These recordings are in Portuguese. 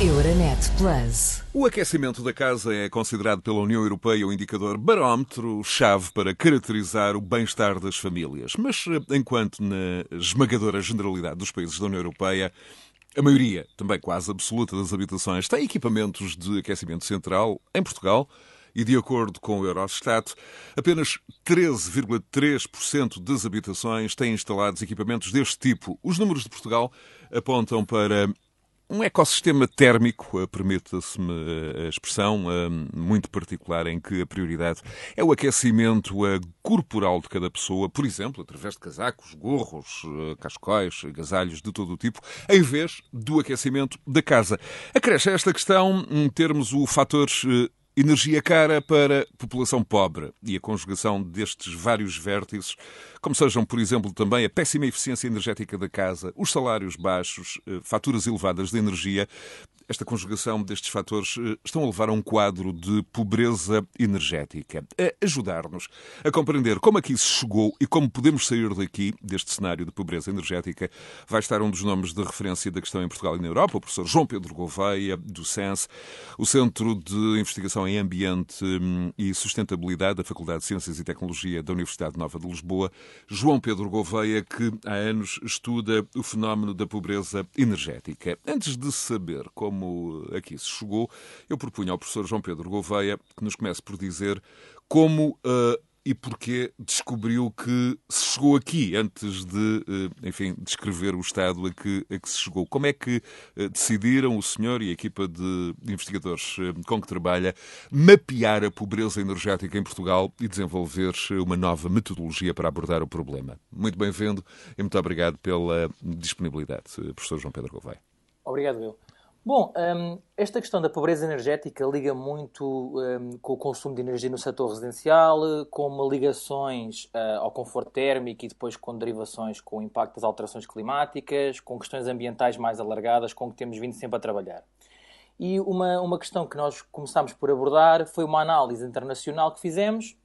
Euronet Plus. O aquecimento da casa é considerado pela União Europeia o indicador barómetro-chave para caracterizar o bem-estar das famílias. Mas enquanto na esmagadora generalidade dos países da União Europeia a maioria, também quase absoluta, das habitações tem equipamentos de aquecimento central, em Portugal, e de acordo com o Eurostat, apenas 13,3% das habitações têm instalados equipamentos deste tipo. Os números de Portugal apontam para um ecossistema térmico, eh, permita-se-me eh, a expressão, eh, muito particular, em que a prioridade é o aquecimento corporal de cada pessoa, por exemplo, através de casacos, gorros, cascóis, agasalhos de todo o tipo, em vez do aquecimento da casa. Acresce a esta questão termos o fator Energia cara para população pobre e a conjugação destes vários vértices, como sejam, por exemplo, também a péssima eficiência energética da casa, os salários baixos, eh, faturas elevadas de energia, esta conjugação destes fatores eh, estão a levar a um quadro de pobreza energética, a ajudar-nos a compreender como aqui se chegou e como podemos sair daqui, deste cenário de pobreza energética, vai estar um dos nomes de referência da questão em Portugal e na Europa, o professor João Pedro Gouveia, do SENS, o Centro de Investigação em Ambiente hum, e Sustentabilidade da Faculdade de Ciências e Tecnologia da Universidade Nova de Lisboa, João Pedro Gouveia, que há anos estuda o fenómeno da pobreza energética. Antes de saber como aqui se chegou, eu propunho ao professor João Pedro Gouveia que nos comece por dizer como uh, e porquê descobriu que se chegou aqui antes de, uh, enfim, descrever o estado a que, a que se chegou. Como é que uh, decidiram o senhor e a equipa de investigadores com que trabalha mapear a pobreza energética em Portugal e desenvolver uma nova metodologia para abordar o problema? Muito bem-vindo e muito obrigado pela disponibilidade, professor João Pedro Gouveia. Obrigado, eu. Bom, um, esta questão da pobreza energética liga muito um, com o consumo de energia no setor residencial, com ligações uh, ao conforto térmico e depois com derivações com o impacto das alterações climáticas, com questões ambientais mais alargadas com que temos vindo sempre a trabalhar. E uma, uma questão que nós começámos por abordar foi uma análise internacional que fizemos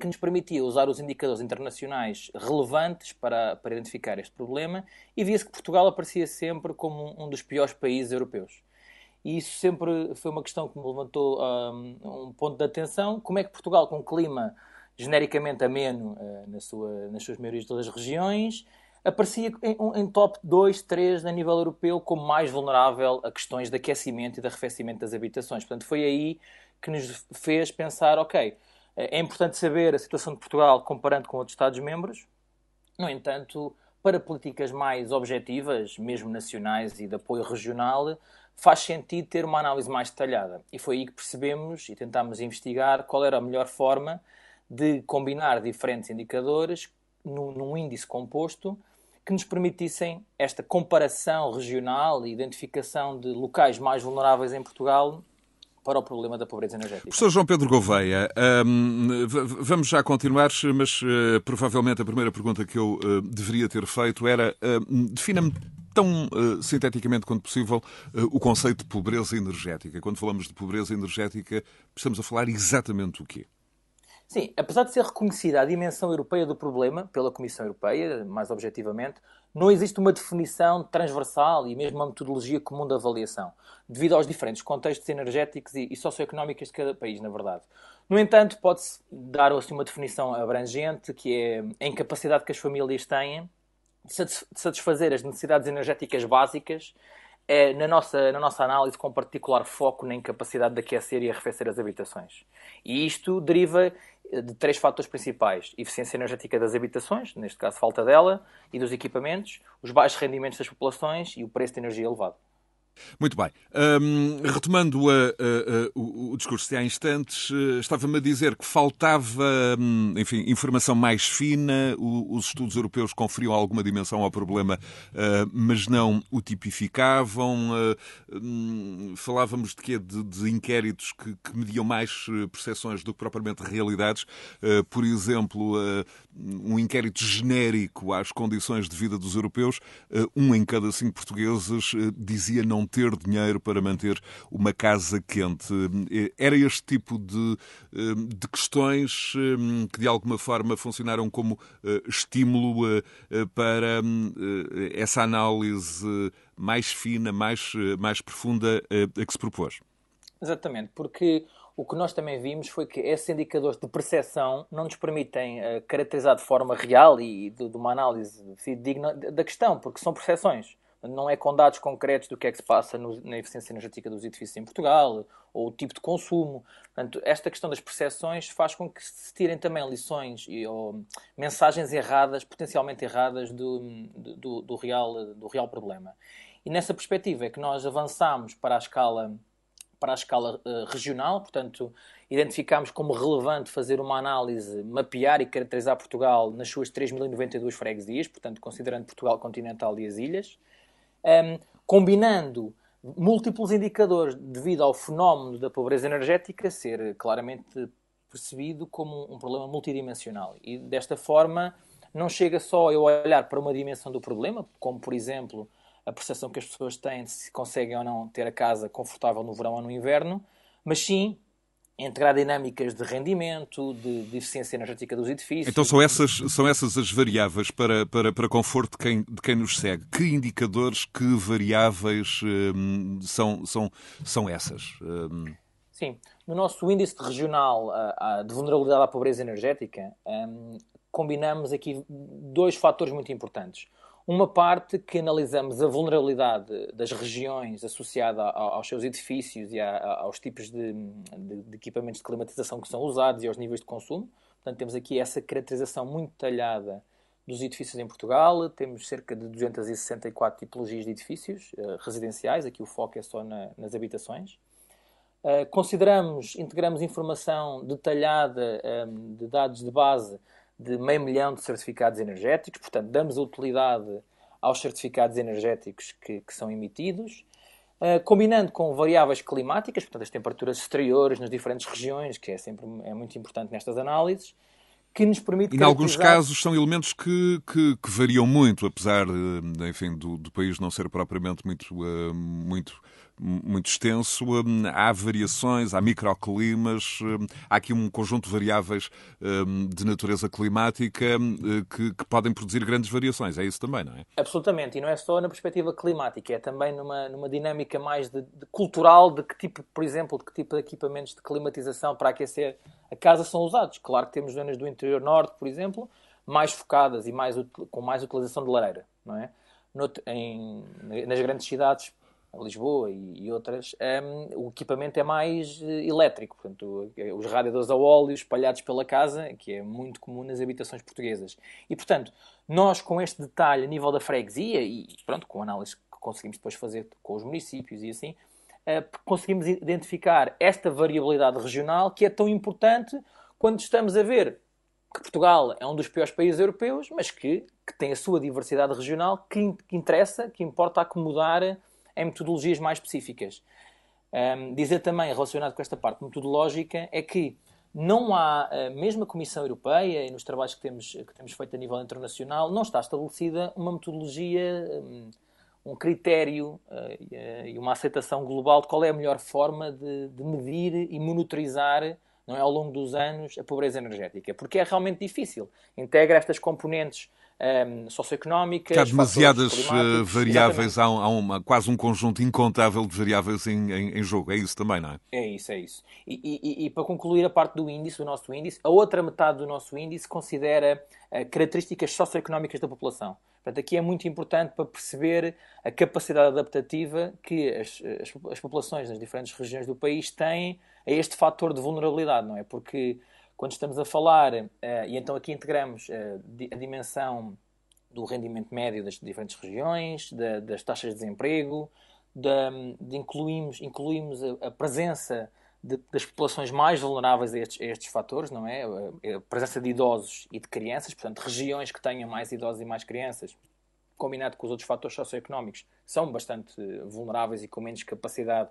que nos permitia usar os indicadores internacionais relevantes para, para identificar este problema e via-se que Portugal aparecia sempre como um, dos piores países europeus. E isso sempre foi uma questão que me levantou um, um ponto de atenção. Como é que Portugal, com um clima genericamente ameno uh, na sua, nas suas maiorias de todas as regiões, aparecia em, em, top 2, 3 a nível europeu como mais vulnerável a questões de aquecimento e de arrefecimento das habitações. Portanto, foi aí que nos fez pensar, ok, é importante saber a situação de Portugal comparando com outros Estados-membros. No entanto, para políticas mais objetivas, mesmo nacionais e de apoio regional, faz sentido ter uma análise mais detalhada. E foi aí que percebemos e tentámos investigar qual era a melhor forma de combinar diferentes indicadores num, num índice composto que nos permitissem esta comparação regional e identificação de locais mais vulneráveis em Portugal para o problema da pobreza energética. Professor João Pedro Gouveia, um, vamos já continuar, mas uh, provavelmente a primeira pergunta que eu uh, deveria ter feito era: uh, defina-me tão uh, sinteticamente quanto possível uh, o conceito de pobreza energética. Quando falamos de pobreza energética, estamos a falar exatamente o quê? Sim, apesar de ser reconhecida a dimensão europeia do problema pela Comissão Europeia, mais objetivamente, não existe uma definição transversal e mesmo uma metodologia comum de avaliação, devido aos diferentes contextos energéticos e, socioeconómicos de cada país, na verdade. No entanto, pode-se dar assim, uma definição abrangente, que é a incapacidade que as famílias têm de satisfazer as necessidades energéticas básicas é, na, nossa, na nossa análise, com particular foco na incapacidade de aquecer e arrefecer as habitações. E isto deriva de três fatores principais: eficiência energética das habitações, neste caso falta dela, e dos equipamentos, os baixos rendimentos das populações e o preço de energia elevado. Muito bem. Um, retomando a, a, a, o, o, discurso de há instantes, uh, estava-me a dizer que faltava, um, enfim, informação mais fina, o, os estudos europeus conferiam alguma dimensão ao problema, uh, mas não o tipificavam. Uh, um, falávamos de quê? De, de inquéritos que, que, mediam mais percepções do que propriamente realidades. por exemplo, um inquérito genérico às condições de vida dos europeus, um em cada cinco portugueses dizia não não ter dinheiro para manter uma casa quente. Era este tipo de, de questões que, de alguma forma, funcionaram como estímulo para essa análise mais fina, mais, mais profunda a que se propôs. Exatamente, porque o que nós também vimos foi que esses indicadores de percepção não nos permitem uh, caracterizar de forma real e de, de uma análise digna da questão, porque são percepções. Não é com dados concretos do que é que se passa no, na eficiência energética dos edifícios em Portugal ou o tipo de consumo. Portanto, esta questão das percepções faz com que se tirem também lições e, ou mensagens erradas, potencialmente erradas, do, do, do, real, do real problema. E nessa perspectiva é que nós avançamos para a escala para a escala uh, regional, portanto, identificámos como relevante fazer uma análise, mapear e caracterizar Portugal nas suas 3.092 freguesias, portanto, considerando Portugal continental e as ilhas, um, combinando múltiplos indicadores devido ao fenómeno da pobreza energética ser claramente percebido como um problema multidimensional. E desta forma, não chega só eu olhar para uma dimensão do problema, como por exemplo a percepção que as pessoas têm de se conseguem ou não ter a casa confortável no verão ou no inverno, mas sim integrar dinâmicas de rendimento, de, de, eficiência energética dos edifícios. Então são essas, são essas as variáveis para, para, para conforto de quem, de quem nos segue. Que indicadores, que variáveis hum, são, são, são essas? Hum... Sim, no nosso índice regional uh, de vulnerabilidade à pobreza energética, um, combinamos aqui dois fatores muito importantes. Uma parte que analisamos a vulnerabilidade das regiões associada aos seus edifícios e aos tipos de, de, equipamentos de climatização que são usados e aos níveis de consumo. Portanto, temos aqui essa caracterização muito detalhada dos edifícios em Portugal. Temos cerca de 264 tipologias de edifícios uh, residenciais. Aqui o foco é só na, nas habitações. Uh, consideramos, integramos informação detalhada um, de dados de base de meio milhão de certificados energéticos, portanto, damos utilidade aos certificados energéticos que, que são emitidos, uh, combinando com variáveis climáticas, portanto, as temperaturas exteriores nas diferentes regiões, que é sempre é muito importante nestas análises, que nos permite. E, em alguns casos, são elementos que, que, que variam muito, apesar enfim, do, do, país não ser propriamente muito, uh, muito muito extenso, hum, há variações, há microclimas, hum, há aqui um conjunto de variáveis hum, de natureza climática que, que, podem produzir grandes variações. É isso também, não é? Absolutamente, e não é só na perspectiva climática, é também numa, numa dinâmica mais de, de cultural de que tipo, por exemplo, de que tipo de equipamentos de climatização para aquecer a casa são usados. Claro que temos zonas do interior norte, por exemplo, mais focadas e mais, com mais utilização de lareira, não é? No, em, nas grandes cidades Lisboa e, e outras, um, o equipamento é mais uh, elétrico. Portanto, é, os radiadores a óleo espalhados pela casa, que é muito comum nas habitações portuguesas. E, portanto, nós com este detalhe a nível da freguesia e, pronto, com a análise que conseguimos depois fazer com os municípios e assim, uh, conseguimos identificar esta variabilidade regional que é tão importante quando estamos a ver que Portugal é um dos piores países europeus, mas que, que tem a sua diversidade regional que, que interessa, que importa acomodar em metodologias mais específicas. Um, dizer também, relacionado com esta parte metodológica, é que não há, mesmo a Comissão Europeia e nos trabalhos que temos, que temos feito a nível internacional, não está estabelecida uma metodologia, um critério e uma aceitação global de qual é a melhor forma de, de medir e monitorizar não é, ao longo dos anos a pobreza energética, porque é realmente difícil. Integra estas componentes um, socioeconómicas. Há demasiadas eh, variáveis, há, há uma, quase um conjunto incontável de variáveis em, em, em, jogo. É isso também, não é? É isso, é isso. E, e, e, para concluir a parte do índice, do nosso índice, a outra metade do nosso índice considera uh, características socioeconómicas da população. Portanto, aqui é muito importante para perceber a capacidade adaptativa que as, as, as populações nas diferentes regiões do país têm a este fator de vulnerabilidade, não é? Porque quando estamos a falar, uh, e então aqui integramos uh, a dimensão do rendimento médio das diferentes regiões, da, das taxas de desemprego, de, de incluímos, incluímos a, a presença de, das populações mais vulneráveis a estes, a estes, fatores, não é? A, a presença de idosos e de crianças, portanto, regiões que tenham mais idosos e mais crianças, combinado com os outros fatores socioeconómicos, são bastante vulneráveis e com menos capacidade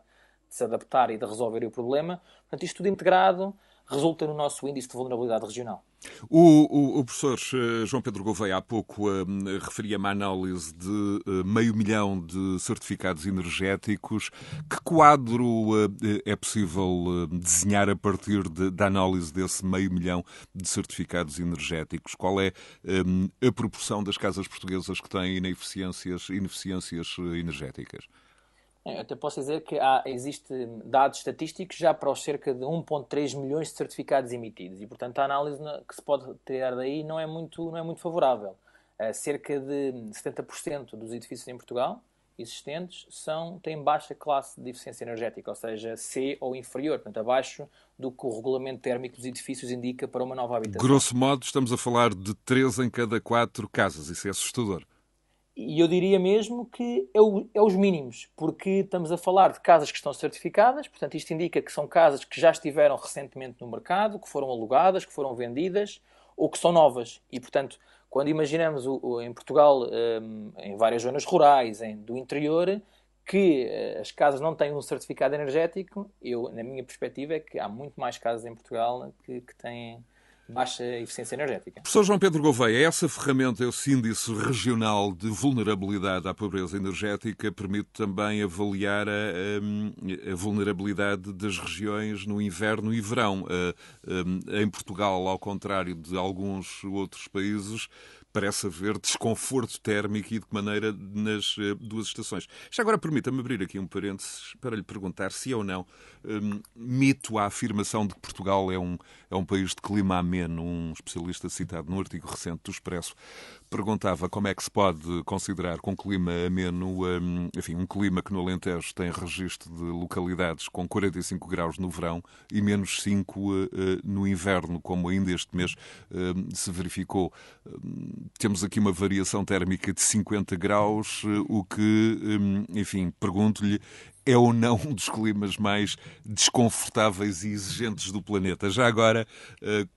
de se adaptar e de resolver o problema. Portanto, isto tudo integrado resulta no nosso índice de vulnerabilidade regional. O, o, o, professor eh, João Pedro Gouveia há pouco uh, referia uma análise de uh, meio milhão de certificados energéticos. Que quadro uh, é possível desenhar a partir de, da análise desse meio milhão de certificados energéticos? Qual é um, a proporção das casas portuguesas que têm ineficiências, ineficiências energéticas? Eu até posso dizer que há, existe dados estatísticos já para os cerca de 1.3 milhões de certificados emitidos e, portanto, a análise que se pode tirar daí não é muito, não é muito favorável. Uh, cerca de 70% dos edifícios em Portugal existentes são, têm baixa classe de eficiência energética, ou seja, C ou inferior, portanto, abaixo do que o regulamento térmico dos edifícios indica para uma nova habitação. Grosso modo, estamos a falar de 3 em cada 4 casas, isso é assustador. E eu diria mesmo que é, o, é, os mínimos, porque estamos a falar de casas que estão certificadas, portanto, isto indica que são casas que já estiveram recentemente no mercado, que foram alugadas, que foram vendidas ou que são novas. E, portanto, quando imaginamos o, o, em Portugal, um, em várias zonas rurais, em, do interior, que uh, as casas não têm um certificado energético, eu, na minha perspectiva, é que há muito mais casas em Portugal que, que têm baixa eficiência energética. Professor João Pedro Gouveia, essa ferramenta, esse índice regional de vulnerabilidade à pobreza energética, permite também avaliar a, a, a vulnerabilidade das regiões no inverno e verão. Em Portugal, ao contrário de alguns outros países, parece haver desconforto térmico e de que maneira nas uh, duas estações. Já agora permita-me abrir aqui um parênteses para lhe perguntar se é ou não um, mito a afirmação de que Portugal é um, é um país de clima ameno. Um especialista citado no artigo recente do Expresso perguntava como é que se pode considerar com clima ameno, um, enfim, um clima que no Alentejo tem registro de localidades com 45 graus no verão e menos 5 uh, uh, no inverno, como ainda este mês uh, se verificou. temos aqui uma variação térmica de 50 graus, o que, um, enfim, pergunto-lhe, é ou não um dos climas mais desconfortáveis e exigentes do planeta. Já agora,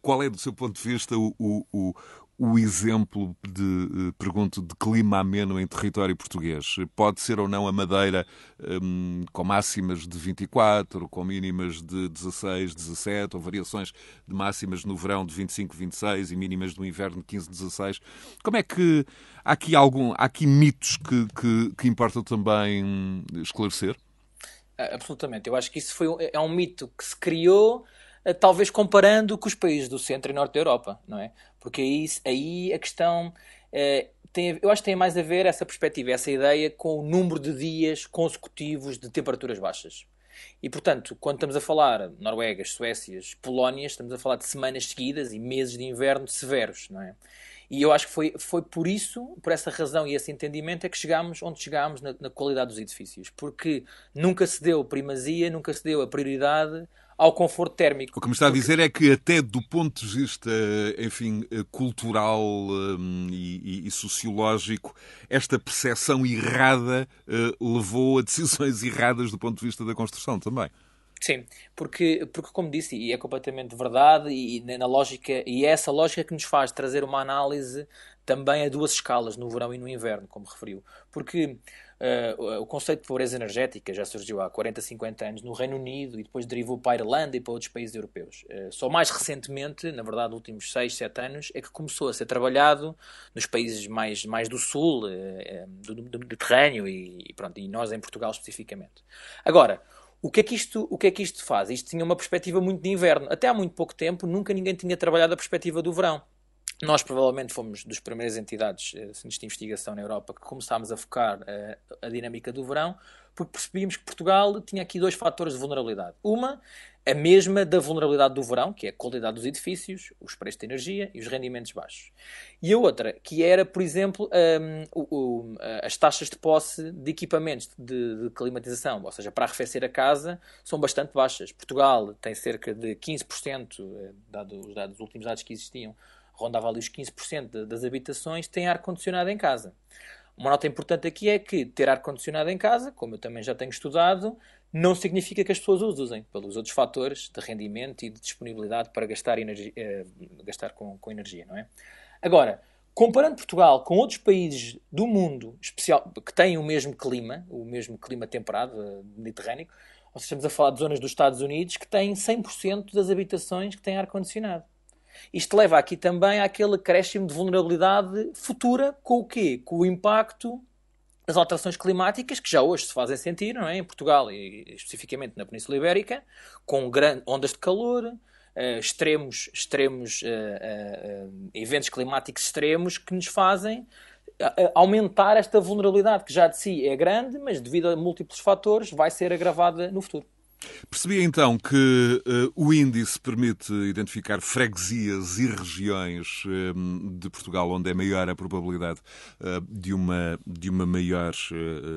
qual é, do seu ponto de vista, o, o, o exemplo de, eh, pergunto, de clima ameno em território português? Pode ser ou não a Madeira um, com máximas de 24, com mínimas de 16, 17, ou variações de máximas no verão de 25, 26 e mínimas no inverno de 15, 16? Como é que há aqui algum, há aqui mitos que, que, que importa também esclarecer? Absolutamente. Eu acho que isso foi, é um mito que se criou eh, talvez comparando com os países do centro e norte da Europa, não é? Porque aí, aí a questão é, tem, eu acho que tem mais a ver essa perspectiva, essa ideia com o número de dias consecutivos de temperaturas baixas. E, portanto, quando estamos a falar Noruegas, Suécias, Polónias, estamos a falar de semanas seguidas e meses de inverno severos, não é? E eu acho que foi, foi por isso, por essa razão e esse entendimento, é que chegámos onde chegámos na, na qualidade dos edifícios. Porque nunca se deu primazia, nunca se deu a prioridade ao conforto térmico. O que me está a dizer é que até do ponto de vista, enfim, cultural um, e, e, sociológico, esta percepção errada uh, levou a decisões erradas do ponto de vista da construção também. Sim, porque, porque como disse, e é completamente verdade, e, e na lógica, e é essa lógica que nos faz trazer uma análise também a duas escalas, no verão e no inverno, como referiu. Porque Uh, o conceito de pobreza energética já surgiu há 40, 50 anos no Reino Unido e depois derivou para a Irlanda e para outros países europeus. Uh, só mais recentemente, na verdade, nos últimos 6, 7 anos, é que começou a ser trabalhado nos países mais, mais do sul, uh, do, do Mediterrâneo e, pronto, e nós em Portugal especificamente. Agora, o que, é que isto, o que é que isto faz? Isto tinha uma perspectiva muito de inverno. Até há muito pouco tempo, nunca ninguém tinha trabalhado a perspectiva do verão. Nós provavelmente fomos das primeiras entidades eh, de investigação na Europa que começámos a focar uh, a dinâmica do verão, porque percebíamos que Portugal tinha aqui dois fatores de vulnerabilidade. Uma, a mesma da vulnerabilidade do verão, que é a qualidade dos edifícios, os preços de energia e os rendimentos baixos. E a outra, que era, por exemplo, um, o, o, as taxas de posse de equipamentos de, de, climatização, ou seja, para arrefecer a casa, são bastante baixas. Portugal tem cerca de 15%, eh, dado os dados, os últimos dados que existiam, rondava ali os 15% das habitações, têm ar-condicionado em casa. Uma nota importante aqui é que ter ar-condicionado em casa, como eu também já tenho estudado, não significa que as pessoas os usem, pelos outros fatores de rendimento e de disponibilidade para gastar, energia, eh, gastar com, com energia, não é? Agora, comparando Portugal com outros países do mundo especial, que têm o mesmo clima, o mesmo clima temperado, uh, mediterrâneo, Ou seja, estamos a falar de zonas dos Estados Unidos que têm 100% das habitações que têm ar-condicionado. Isto leva aqui também àquele acréscimo de vulnerabilidade futura com o quê? Com o impacto das alterações climáticas que já hoje se fazem sentir, não é? Em Portugal e especificamente na Península Ibérica, com ondas de calor, uh, extremos, extremos uh, uh, eventos climáticos extremos que nos fazem aumentar esta vulnerabilidade que já de si é grande, mas devido a múltiplos fatores vai ser agravada no futuro. Percebi então que uh, o índice permite identificar freguesias e regiões uh, de Portugal onde é maior a probabilidade uh, de, uma, de uma maior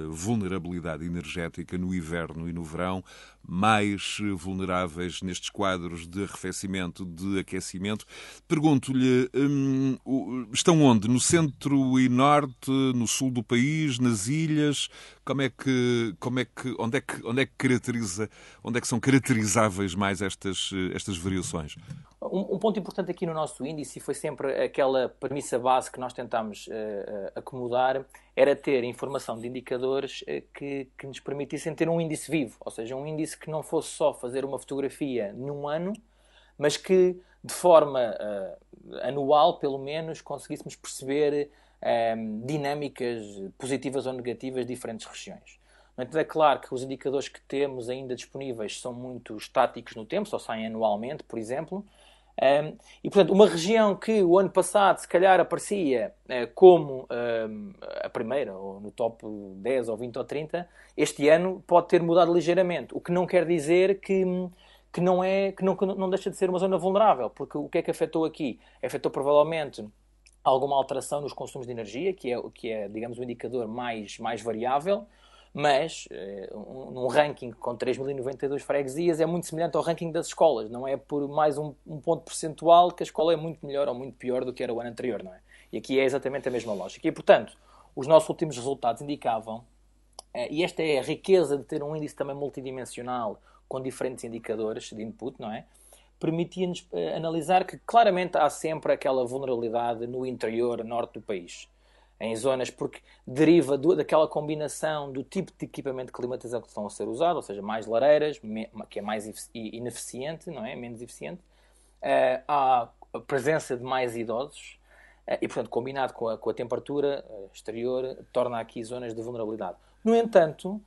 vulnerabilidade energética no inverno e no verão, mais vulneráveis nestes quadros de arrefecimento, de aquecimento. Pergunto-lhe, um, estão onde? No centro e norte, no sul do país, nas ilhas? Como é que, como é que, onde é que, onde é que caracteriza, onde é que são caracterizáveis mais estas, estas variações? Um, um, ponto importante aqui no nosso índice, e foi sempre aquela premissa base que nós tentámos uh, acomodar, era ter informação de indicadores uh, que, que nos permitissem ter um índice vivo, ou seja, um índice que não fosse só fazer uma fotografia num ano, mas que de forma uh, anual, pelo menos, conseguíssemos perceber dinâmicas positivas ou negativas de diferentes regiões. Entanto, é claro que os indicadores que temos ainda disponíveis são muito estáticos no tempo, só saem anualmente, por exemplo, um, e, portanto, uma região que o ano passado se calhar aparecia uh, como a primeira, ou no top 10 ou 20 ou 30, este ano pode ter mudado ligeiramente. O que não quer dizer que, que, não, é, que não, que não deixa de ser uma zona vulnerável, porque o que é que afetou aqui? Afetou provavelmente alguma alteração nos consumos de energia, que é, que é digamos, o indicador mais, mais variável mas um, num ranking com 3.092 freguesias é muito semelhante ao ranking das escolas, não é por mais um, um, ponto percentual que a escola é muito melhor ou muito pior do que era o ano anterior, não é? E aqui é exatamente a mesma lógica. E, portanto, os nossos últimos resultados indicavam, uh, e esta é a riqueza de ter um índice também multidimensional com diferentes indicadores de input, não é? Permitia-nos uh, analisar que claramente há sempre aquela vulnerabilidade no interior norte do país em zonas, porque deriva do, daquela combinação do tipo de equipamento de climatização que estão a ser usado, ou seja, mais lareiras, me, que é mais ineficiente, não é? Menos eficiente. Uh, há a presença de mais idosos uh, e, portanto, combinado com a, com a temperatura uh, exterior, torna aqui zonas de vulnerabilidade. No entanto,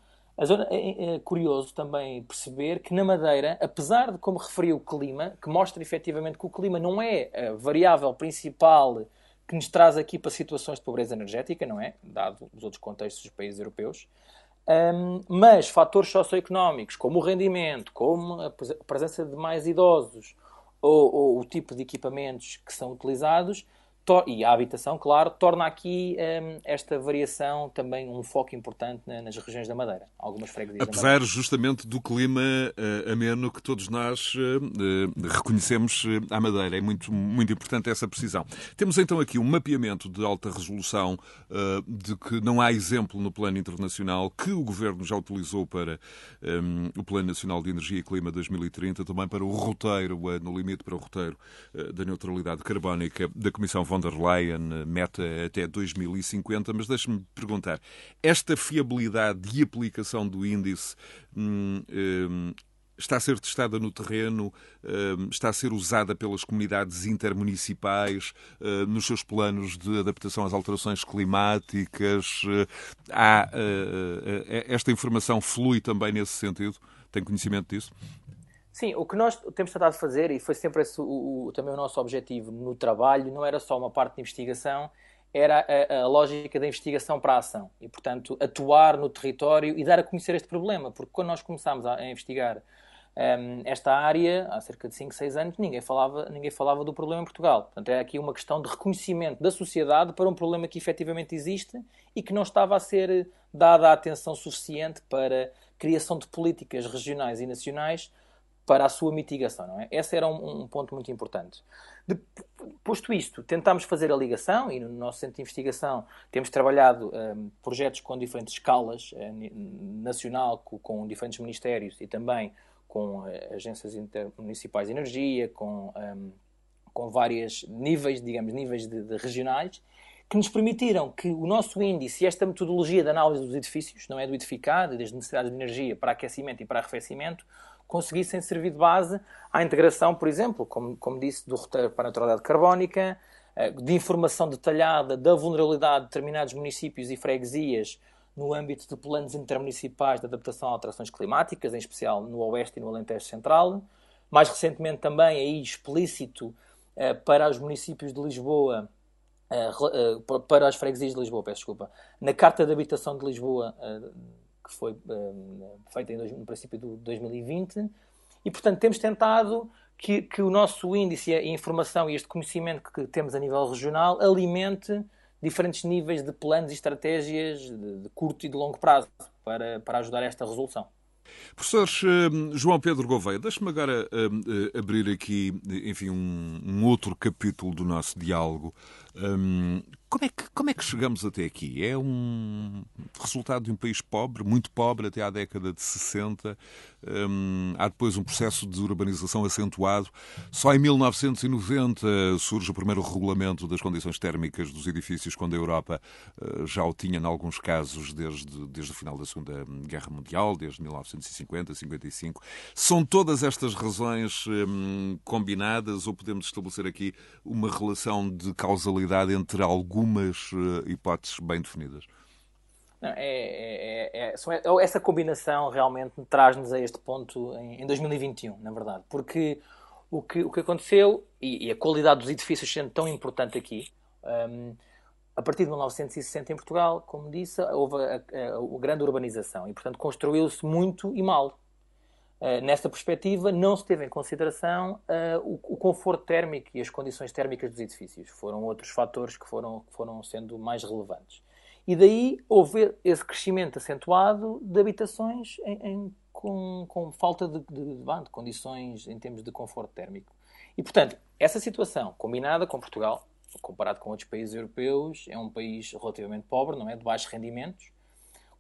zona, é, é, curioso também perceber que na Madeira, apesar de, como referi, o clima, que mostra efetivamente que o clima não é a variável principal que nos traz aqui para situações de pobreza energética, não é? Dado os outros contextos dos países europeus. Um, mas fatores socioeconómicos, como o rendimento, como a presença de mais idosos ou, ou o tipo de equipamentos que são utilizados, e a habitação, claro, torna aqui um, esta variação também um foco importante na, nas regiões da Madeira, algumas freguesias Apesar justamente do clima uh, ameno que todos nós uh, reconhecemos à Madeira. É muito, muito importante essa precisão. Temos então aqui um mapeamento de alta resolução uh, de que não há exemplo no plano internacional que o Governo já utilizou para um, o Plano Nacional de Energia e Clima 2030, também para o roteiro, no limite para o roteiro da neutralidade carbónica da Comissão von der Leyen meta até 2050, mas deixe-me perguntar, esta fiabilidade de aplicação do índice hum, hum, está a ser testada no terreno, hum, está a ser usada pelas comunidades intermunicipais hum, nos seus planos de adaptação às alterações climáticas. Há, esta informação flui também nesse sentido? Tem conhecimento disso? Sim, o que nós temos tentado fazer, e foi sempre esse o, o, também o nosso objetivo no trabalho, não era só uma parte de investigação, era a, a, lógica da investigação para a ação. E, portanto, atuar no território e dar a conhecer este problema. Porque quando nós começámos a, a investigar um, esta área, há cerca de 5, 6 anos, ninguém falava, ninguém falava do problema em Portugal. Portanto, é aqui uma questão de reconhecimento da sociedade para um problema que efetivamente existe e que não estava a ser dada a atenção suficiente para criação de políticas regionais e nacionais para a sua mitigação. Não é? Esse era um, um ponto muito importante. De, posto isto, tentámos fazer a ligação e no nosso centro de investigação temos trabalhado um, projetos com diferentes escalas, um, nacional, com, com, diferentes ministérios e também com uh, agências municipais de energia, com, um, com vários níveis, digamos, níveis de, de regionais, que nos permitiram que o nosso índice esta metodologia de análise dos edifícios, não é do edificado, das necessidades de energia para aquecimento e para arrefecimento, conseguissem servir de base à integração, por exemplo, como, como disse, do roteiro para a neutralidade carbónica, eh, de informação detalhada da vulnerabilidade de determinados municípios e freguesias no âmbito de planos intermunicipais de adaptação a alterações climáticas, em especial no Oeste e no Alentejo Central. Mais recentemente também aí explícito eh, para os municípios de Lisboa, eh, para as freguesias de Lisboa, peço desculpa, na Carta de Habitação de Lisboa, que foi feita no princípio de 2020, e portanto temos tentado que, que, o nosso índice, a informação e este conhecimento que temos a nível regional alimente diferentes níveis de planos e estratégias de, de curto e de longo prazo para, para ajudar a esta resolução. Professor uh, João Pedro Gouveia, deixe-me agora uh, abrir aqui, enfim, um, um, outro capítulo do nosso diálogo. Um, como é, que, como é que chegamos até aqui? É um resultado de um país pobre, muito pobre até à década de 60. Um, há depois um processo de urbanização acentuado. Só em 1990 surge o primeiro regulamento das condições térmicas dos edifícios, quando a Europa uh, já o tinha, em alguns casos, desde, desde o final da Segunda Guerra Mundial, desde 1950, 55. São todas estas razões um, combinadas ou podemos estabelecer aqui uma relação de causalidade entre alguns algumas eh, hipóteses bem definidas. Não, é, é, é, é, essa combinação realmente traz-nos a este ponto em, em, 2021, na verdade, porque o que, o que aconteceu, e, e a qualidade dos edifícios sendo tão importante aqui, um, a partir de 1960 em Portugal, como disse, houve a, a, a grande urbanização e, portanto, construiu-se muito e mal. Uh, nesta perspectiva, não se teve em consideração uh, o, o, conforto térmico e as condições térmicas dos edifícios. Foram outros fatores que foram, que foram sendo mais relevantes. E daí houve esse crescimento acentuado de habitações em, em, com, com, falta de, de, de, condições em termos de conforto térmico. E, portanto, essa situação, combinada com Portugal, comparado com outros países europeus, é um país relativamente pobre, não é? De baixos rendimentos,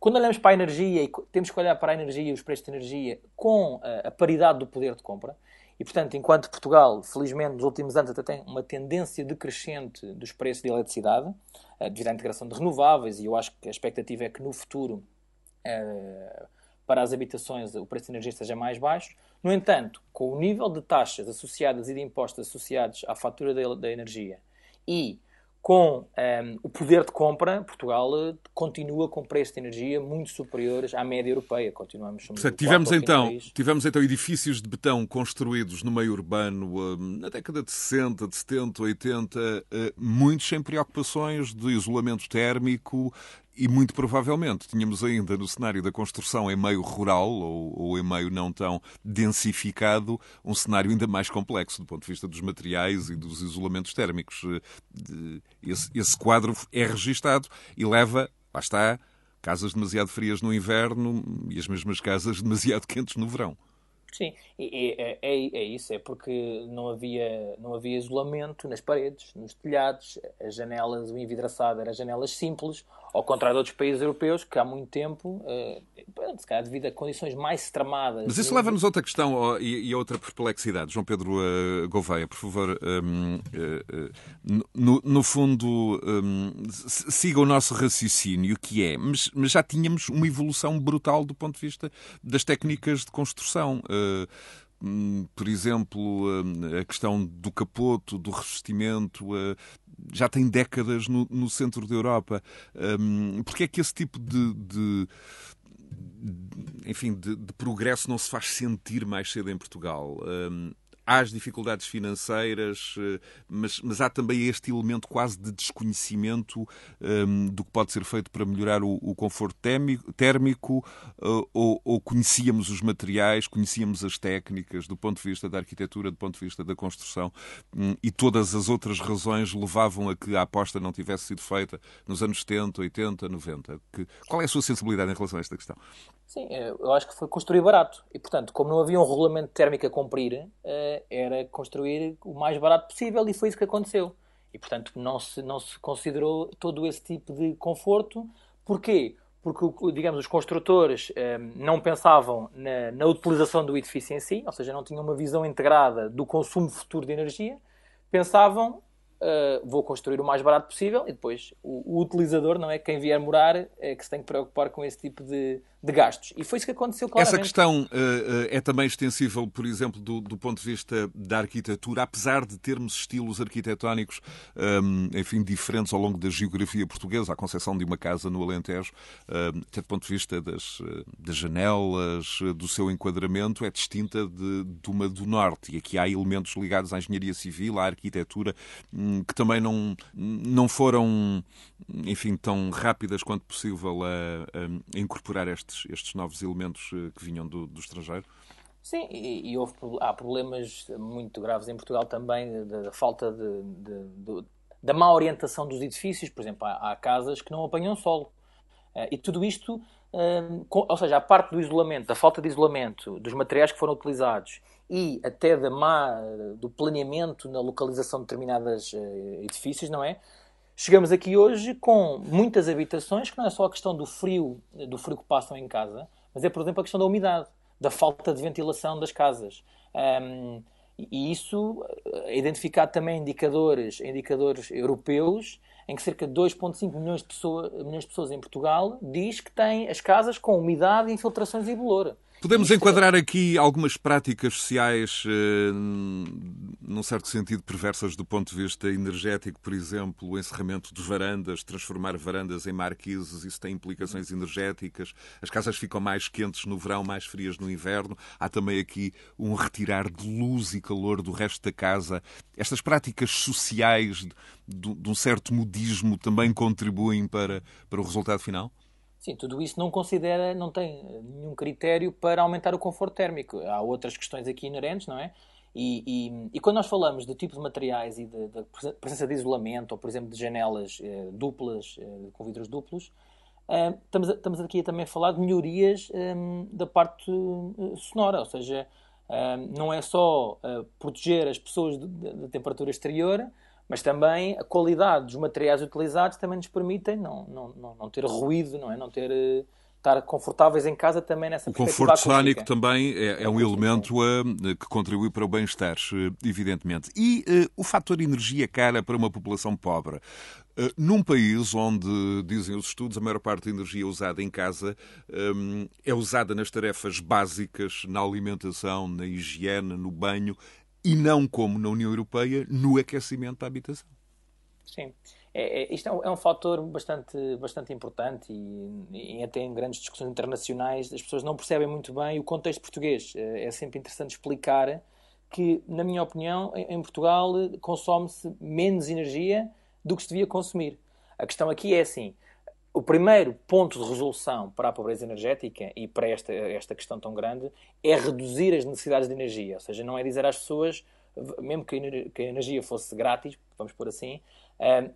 quando olhamos para a energia, e temos que olhar para a energia e os preços de energia com a, paridade do poder de compra, e, portanto, enquanto Portugal, felizmente, nos últimos anos até tem uma tendência decrescente dos preços de eletricidade, eh, devido à integração de renováveis, e eu acho que a expectativa é que no futuro, eh, para as habitações, o preço de energia seja mais baixo. No entanto, com o nível de taxas associadas e de impostos associados à fatura da energia e com um, ehm, o poder de compra, Portugal eh, continua com preços de energia muito superiores à média europeia. Continuamos Portanto, tivemos então, tivemos então edifícios de betão construídos no meio urbano um, na década de 60, de 70, 80, uh, muitos sem preocupações de isolamento térmico e muito provavelmente tínhamos ainda no cenário da construção em meio rural ou, ou, em meio não tão densificado um cenário ainda mais complexo do ponto de vista dos materiais e dos isolamentos térmicos. Esse, esse quadro é registado e leva, lá está, casas demasiado frias no inverno e as mesmas casas demasiado quentes no verão. Sim, é, é, é, isso, é porque não havia, não havia isolamento nas paredes, nos telhados, as janelas, o envidraçado eram janelas simples, ao contrário de outros países europeus que há muito tempo, uh, se calhar devido a condições mais extremadas. Mas isso leva-nos a outra questão e, a outra perplexidade. João Pedro uh, Gouveia, por favor, um, uh, no, fundo, um, siga o nosso raciocínio, que é, mas, já tínhamos uma evolução brutal do ponto de vista das técnicas de construção. Hum, por exemplo, a questão do capoto, do revestimento, já tem décadas no, no centro da Europa. Um, porque é que esse tipo de, de enfim, de, de, progresso não se faz sentir mais cedo em Portugal? Um, há as dificuldades financeiras, eh, mas, mas há também este elemento quase de desconhecimento um, do que pode ser feito para melhorar o, o conforto térmico, uh, ou, ou, conhecíamos os materiais, conhecíamos as técnicas do ponto de vista da arquitetura, do ponto de vista da construção, um, e todas as outras razões levavam a que a aposta não tivesse sido feita nos anos 70, 80, 90. Que, qual é a sua sensibilidade em relação a esta questão? Sim, eu acho que foi construir barato. E, portanto, como não havia um regulamento térmico a cumprir, era construir o mais barato possível e foi isso que aconteceu. E, portanto, não se, não se considerou todo esse tipo de conforto. Porquê? Porque, digamos, os construtores eh, não pensavam na, na utilização do edifício em si, ou seja, não tinham uma visão integrada do consumo futuro de energia, pensavam uh, vou construir o mais barato possível e depois o, o, utilizador, não é? Quem vier morar é que se tem que preocupar com esse tipo de, de gastos. E foi isso que aconteceu claramente. Essa questão uh, é também extensível, por exemplo, do, do, ponto de vista da arquitetura, apesar de termos estilos arquitetónicos, um, enfim, diferentes ao longo da geografia portuguesa, a concepção de uma casa no Alentejo, um, até do ponto de vista das, das janelas, do seu enquadramento, é distinta de, de uma do Norte. E aqui há elementos ligados à engenharia civil, à arquitetura, um, que também não, não foram, enfim, tão rápidas quanto possível a, a incorporar este estes, estes novos elementos eh, que vinham do, do estrangeiro? Sim, e, e houve, há problemas muito graves em Portugal também da falta de, de, de, da má orientação dos edifícios. Por exemplo, há, há casas que não apanham solo. Uh, e tudo isto, com, ou seja, a parte do isolamento, da falta de isolamento, dos materiais que foram utilizados e até da má, do planeamento na localização de determinados uh, edifícios, não é? Chegamos aqui hoje com muitas habitações que não é só a questão do frio, do frio que passam em casa, mas é, por exemplo, a questão da umidade, da falta de ventilação das casas. Um, e isso é identificado também indicadores, indicadores europeus, em que cerca de 2,5 milhões, de pessoa, milhões de pessoas em Portugal diz que têm as casas com umidade, infiltrações e bolor. Podemos enquadrar aqui algumas práticas sociais, eh, num certo sentido, perversas do ponto de vista energético, por exemplo, o encerramento de varandas, transformar varandas em marquises, isso tem implicações energéticas. As casas ficam mais quentes no verão, mais frias no inverno. Há também aqui um retirar de luz e calor do resto da casa. Estas práticas sociais de, de um certo modismo também contribuem para, para o resultado final? Sim, tudo isso não considera, não tem nenhum critério para aumentar o conforto térmico. Há outras questões aqui inerentes, não é? E, e, e quando nós falamos de tipo de materiais e da presença de isolamento, ou por exemplo de janelas eh, duplas, eh, com vidros duplos, eh, estamos, estamos aqui também a falar de melhorias eh, da parte eh, sonora, ou seja, eh, não é só proteger as pessoas da temperatura exterior, mas também a qualidade dos materiais utilizados também nos permitem não, não, não, não ter ruído, não é? Não ter eh, estar confortáveis em casa também nessa O conforto sónico também é, é um elemento uh, que contribui para o bem-estar, uh, evidentemente. E uh, o fator energia cara para uma população pobre. Num país onde, dizem os estudos, a maior parte da energia usada em casa um, é usada nas tarefas básicas, na alimentação, na higiene, no banho, e não como na União Europeia no aquecimento da habitação. Sim. É, é, isto é um, é um, fator bastante, bastante importante e, e, até em grandes discussões internacionais as pessoas não percebem muito bem o contexto português. É, é sempre interessante explicar que, na minha opinião, em, em Portugal consome-se menos energia do que se devia consumir. A questão aqui é assim, o primeiro ponto de resolução para a pobreza energética e para esta, esta questão tão grande é reduzir as necessidades de energia. Ou seja, não é dizer às pessoas, mesmo que a energia fosse grátis, vamos por assim,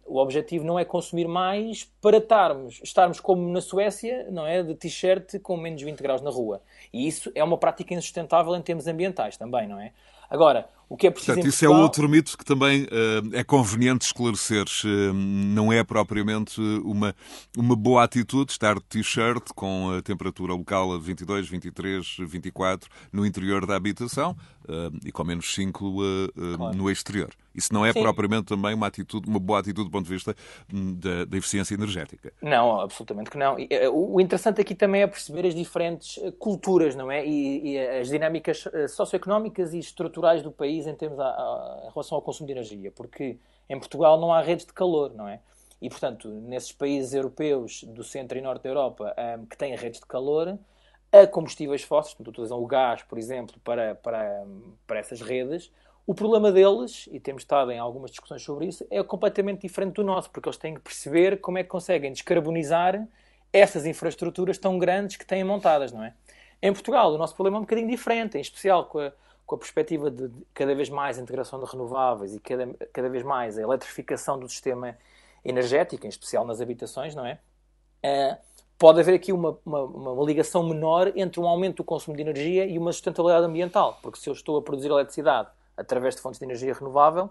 o objetivo não é consumir mais para estarmos, estarmos como na Suécia, não é? De t-shirt com menos 20 graus na rua. E isso é uma prática insustentável em termos ambientais também, não é? Agora, o que é preciso Portanto, isso é Portugal... outro mito que também uh, é conveniente esclarecer. Uh, não é propriamente uma, uma boa atitude estar de t-shirt com a temperatura local a 22, 23, 24 no interior da habitação uh, e com menos 5 claro. no exterior. Isso não é Sim. propriamente também uma atitude, uma boa atitude do ponto de vista hum, da, da eficiência energética. Não, absolutamente que não. Eh, o interessante aqui também é perceber as diferentes eh, culturas, não é? E, e as dinâmicas eh, socioeconómicas e estruturais do país em, termos a, a, em relação ao consumo de energia, porque em Portugal não há redes de calor, não é? E, portanto, nesses países europeus do centro e norte da Europa um, que têm redes de calor, a combustíveis fósseis, portanto, utilizam o gás, por exemplo, para, para, para essas redes, o problema deles, e temos estado em algumas discussões sobre isso, é completamente diferente do nosso, porque eles têm que perceber como é que conseguem descarbonizar essas infraestruturas tão grandes que têm montadas, não é? Em Portugal, o nosso problema é um bocadinho diferente, em especial com a, com a perspectiva de cada vez mais a integração de renováveis e cada, cada vez mais a eletrificação do sistema energético, em especial nas habitações, não é? Uh, pode haver aqui uma, uma, uma, ligação menor entre um aumento do consumo de energia e uma sustentabilidade ambiental, porque se eu estou a produzir eletricidade através de fontes de energia renovável,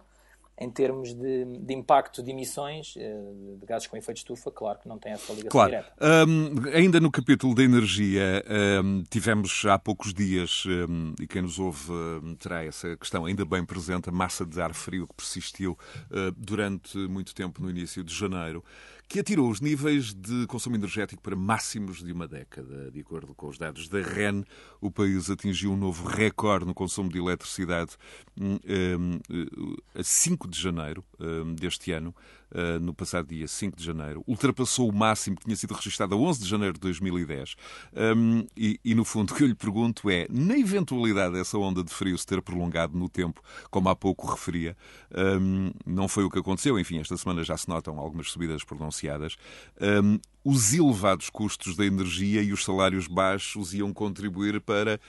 em termos de, de impacto de emissões uh, de gases com efeito de estufa, claro que não tem essa ligação claro. direta. Um, ainda no capítulo da energia, um, tivemos há poucos dias, um, e quem nos ouve terá essa questão ainda bem presente, a massa de ar frio que persistiu uh, durante muito tempo no início de janeiro que atirou os níveis de consumo energético para máximos de uma década. De acordo com os dados da REN, o país atingiu um novo recorde no consumo de eletricidade um, um, a 5 de janeiro um, deste ano, no passado dia 5 de janeiro. Ultrapassou o máximo que tinha sido registrado a 11 de janeiro de 2010. E, e, no fundo, o que eu lhe pergunto é, na eventualidade dessa onda de frio se ter prolongado no tempo, como há pouco referia, não foi o que aconteceu. Enfim, esta semana já se notam algumas subidas pronunciadas um, os elevados custos da energia e os salários baixos iam contribuir para,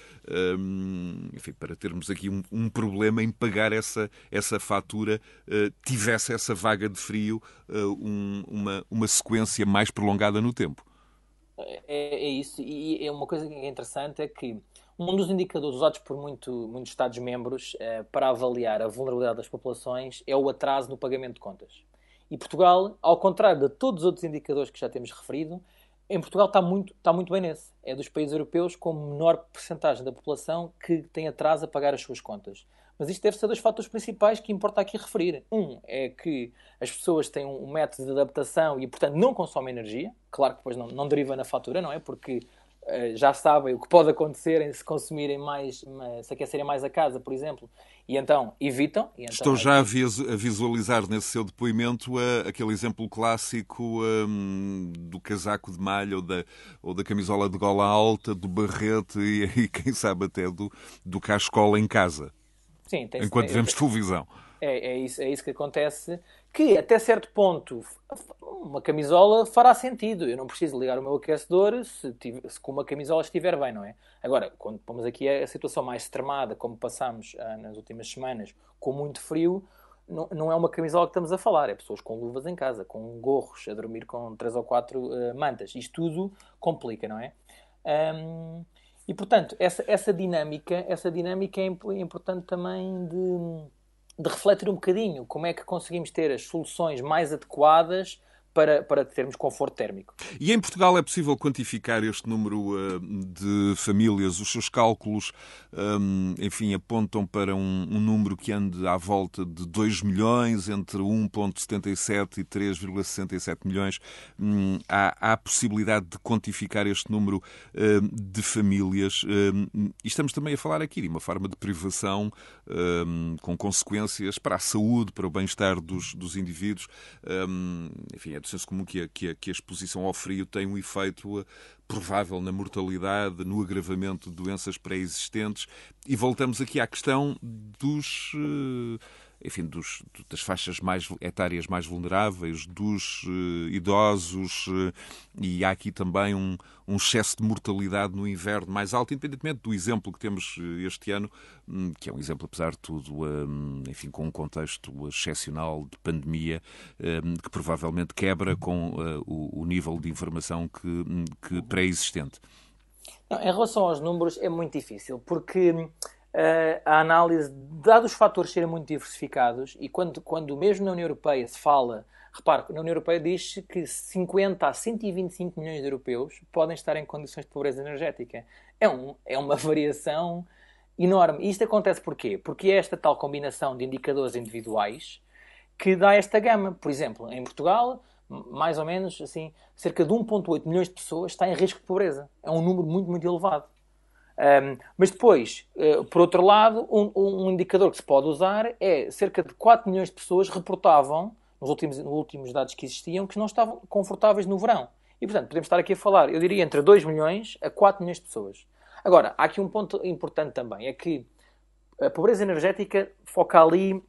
um, enfim, para termos aqui um, um, problema em pagar essa, essa fatura, uh, tivesse essa vaga de frio uh, uma, uma sequência mais prolongada no tempo. É, é, isso, e é uma coisa que é interessante é que um dos indicadores usados por muito, muitos Estados-membros eh, para avaliar a vulnerabilidade das populações é o atraso no pagamento de contas. E Portugal, ao contrário de todos os outros indicadores que já temos referido, em Portugal está muito, está muito bem nesse. É dos países europeus com menor percentagem da população que tem atraso a pagar as suas contas. Mas isto deve ser dos fatores principais que importa aqui referir. Um é que as pessoas têm um método de adaptação e, portanto, não consomem energia. Claro que depois não, não deriva na fatura, não é? Porque já sabem o que pode acontecer em se consumirem mais, se aquecerem mais a casa, por exemplo, e então evitam. E então, Estou já a visualizar nesse seu depoimento uh, aquele exemplo clássico um, do casaco de malha ou da, ou da camisola de gola alta, do barrete e, e quem sabe até do, do cascola em casa. Sim, tem Enquanto vemos televisão. É, é, isso, é isso que acontece. Que até certo ponto uma camisola fará sentido. Eu não preciso ligar o meu aquecedor se, se com uma camisola estiver bem, não é? Agora, quando pomos aqui a, situação mais extremada, como passamos ah, nas últimas semanas, com muito frio, não, não, é uma camisola que estamos a falar, é pessoas com luvas em casa, com gorros, a dormir com três ou quatro uh, mantas. Isto tudo complica, não é? Um, e portanto, essa, essa dinâmica, essa dinâmica é importante também de de refletir um bocadinho como é que conseguimos ter as soluções mais adequadas para, para termos conforto térmico. E em Portugal é possível quantificar este número uh, de famílias? Os seus cálculos, um, enfim, apontam para um, um, número que ande à volta de 2 milhões, entre 1,77 e 3,67 milhões. Um, há, há possibilidade de quantificar este número uh, de famílias. e estamos também a falar aqui de uma forma de privação com consequências para a saúde, para o bem-estar dos, dos indivíduos. enfim, é do senso comum que a, que a, que a exposição ao frio tem um efeito uh, provável na mortalidade, no agravamento de doenças pré-existentes. E voltamos aqui à questão dos. Uh, enfim, dos, das faixas mais etárias mais vulneráveis, dos uh, idosos, uh, e há aqui também um, um, excesso de mortalidade no inverno mais alto, independentemente do exemplo que temos uh, este ano, um, que é um exemplo, apesar de tudo, enfim, com um contexto excepcional de pandemia, que provavelmente quebra com o, o, nível de informação que, hum, que pré-existente. Em relação aos números, é muito difícil, porque uh, a análise, dados os fatores serem muito diversificados, e quando, quando mesmo na União Europeia se fala, repare, na União Europeia diz-se que 50 a 125 milhões de europeus podem estar em condições de pobreza energética. É, um, é uma variação enorme. E isto acontece porquê? Porque é esta tal combinação de indicadores individuais que dá esta gama. Por exemplo, em Portugal, mais ou menos assim, cerca de 1,8 milhões de pessoas está em risco de pobreza. É um número muito, muito elevado. Um, mas depois, uh, por outro lado, um, um, indicador que se pode usar é cerca de 4 milhões de pessoas reportavam, nos últimos, nos últimos dados que existiam, que não estavam confortáveis no verão. E, portanto, podemos estar aqui a falar, eu diria, entre 2 milhões a 4 milhões de pessoas. Agora, há aqui um ponto importante também, é que a pobreza energética foca ali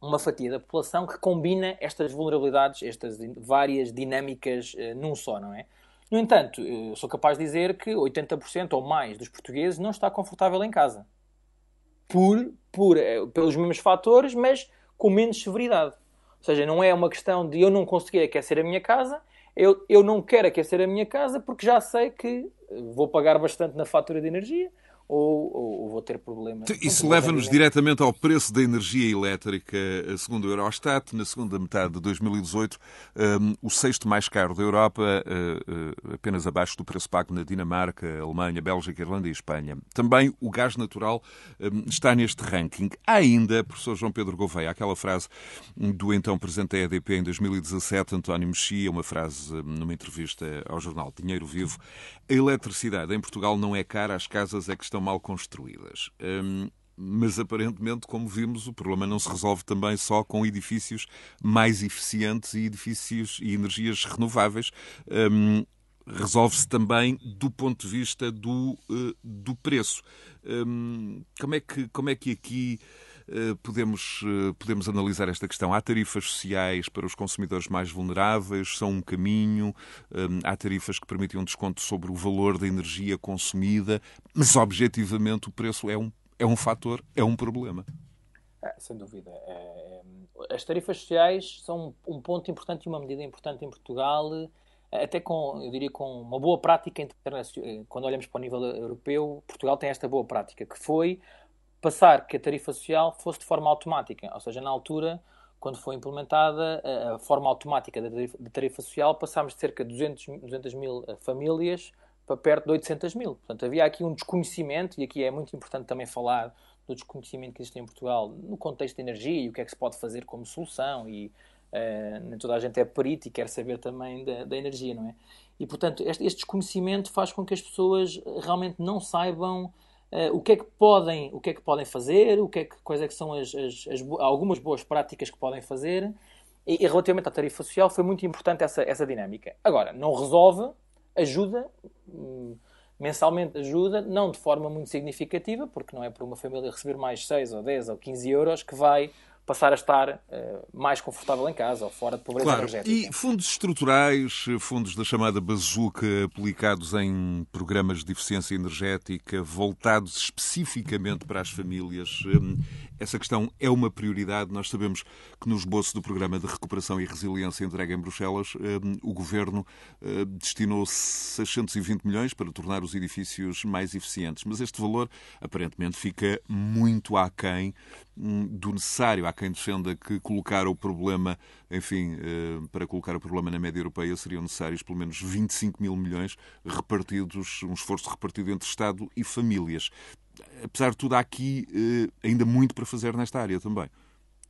uma fatia da população que combina estas vulnerabilidades, estas várias dinâmicas uh, num só, não é? No entanto, eu sou capaz de dizer que 80% ou mais dos portugueses não está confortável em casa. Por, por, eh, pelos mesmos fatores, mas com menos severidade. Ou seja, não é uma questão de eu não conseguir aquecer a minha casa, eu, eu não quero aquecer a minha casa porque já sei que eh, vou pagar bastante na fatura de energia, ou, ou, ou vou ter problemas. Isso leva-nos diretamente ao preço da energia elétrica, segundo o Eurostat, na segunda metade de 2018, um, o sexto mais caro da Europa, uh, uh, apenas abaixo do preço pago na Dinamarca, Alemanha, Bélgica, Irlanda e Espanha. Também o gás natural um, está neste ranking. Há ainda, professor João Pedro Gouveia, aquela frase do então presidente da EDP em 2017, António Mexia, uma frase numa entrevista ao jornal Dinheiro Vivo, a eletricidade em Portugal não é cara, as casas é que estão mal construídas. Hum, mas aparentemente, como vimos, o problema não se resolve também só com edifícios mais eficientes e edifícios e energias renováveis. Hum, resolve-se também do ponto de vista do, uh, do preço. Um, como, é que, como é que aqui podemos, uh, podemos analisar esta questão? Há tarifas sociais para os consumidores mais vulneráveis, são um caminho, um, há tarifas que permitem um desconto sobre o valor da energia consumida, mas objetivamente o preço é um, é um fator, é um problema. É, sem dúvida. É, as tarifas sociais são um ponto importante e uma medida importante em Portugal até com, eu diria, com uma boa prática internacional. Eh, quando olhamos para o nível europeu, Portugal tem esta boa prática, que foi passar que a tarifa social fosse de forma automática. Ou seja, na altura, quando foi implementada a forma automática da tarifa, tarifa social, passámos de cerca de 200, 200 mil eh, famílias para perto de 800 mil. Portanto, havia aqui um desconhecimento, e aqui é muito importante também falar do desconhecimento que existe em Portugal no contexto de energia e o que é que se pode fazer como solução e Uh, nem toda a gente é perito e quer saber também da, da energia, não é? E, portanto, este, este, desconhecimento faz com que as pessoas realmente não saibam o que é que podem, o que é que podem fazer, o que é que, quais é que são as, as, as algumas boas práticas que podem fazer. E, e, relativamente à tarifa social, foi muito importante essa, essa dinâmica. Agora, não resolve, ajuda, hum, mensalmente ajuda, não de forma muito significativa, porque não é por uma família receber mais 6 ou 10 ou 15 euros que vai passar a estar uh, mais confortável em casa ou fora de pobreza claro. energética. E fundos estruturais, fundos da chamada bazuca aplicados em programas de eficiência energética voltados especificamente para as famílias, hum, essa questão é uma prioridade. Nós sabemos que no esboço do Programa de Recuperação e Resiliência entregue em Bruxelas, hum, o Governo hum, destinou 620 milhões para tornar os edifícios mais eficientes. Mas este valor, aparentemente, fica muito aquém do necessário. Há quem defenda que colocar o problema, enfim, eh, para colocar o problema na média europeia seriam necessários pelo menos 25 mil milhões repartidos, um esforço repartido entre Estado e famílias. Apesar de tudo, há aqui eh, ainda muito para fazer nesta área também.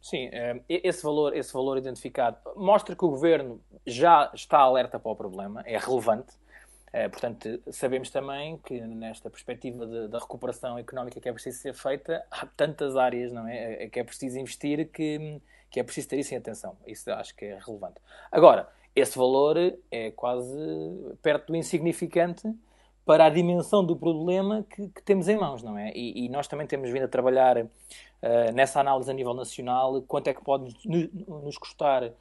Sim, eh, esse valor, esse valor identificado mostra que o governo já está alerta para o problema, é relevante. Eh, portanto, sabemos também que nesta perspectiva da recuperação económica que é preciso ser feita, há tantas áreas não é? é, que é preciso investir que, que é preciso ter isso em atenção. Isso acho que é relevante. Agora, esse valor é quase perto do insignificante para a dimensão do problema que, que temos em mãos, não é? E, e, nós também temos vindo a trabalhar uh, nessa análise a nível nacional, quanto é que pode nos, nos custar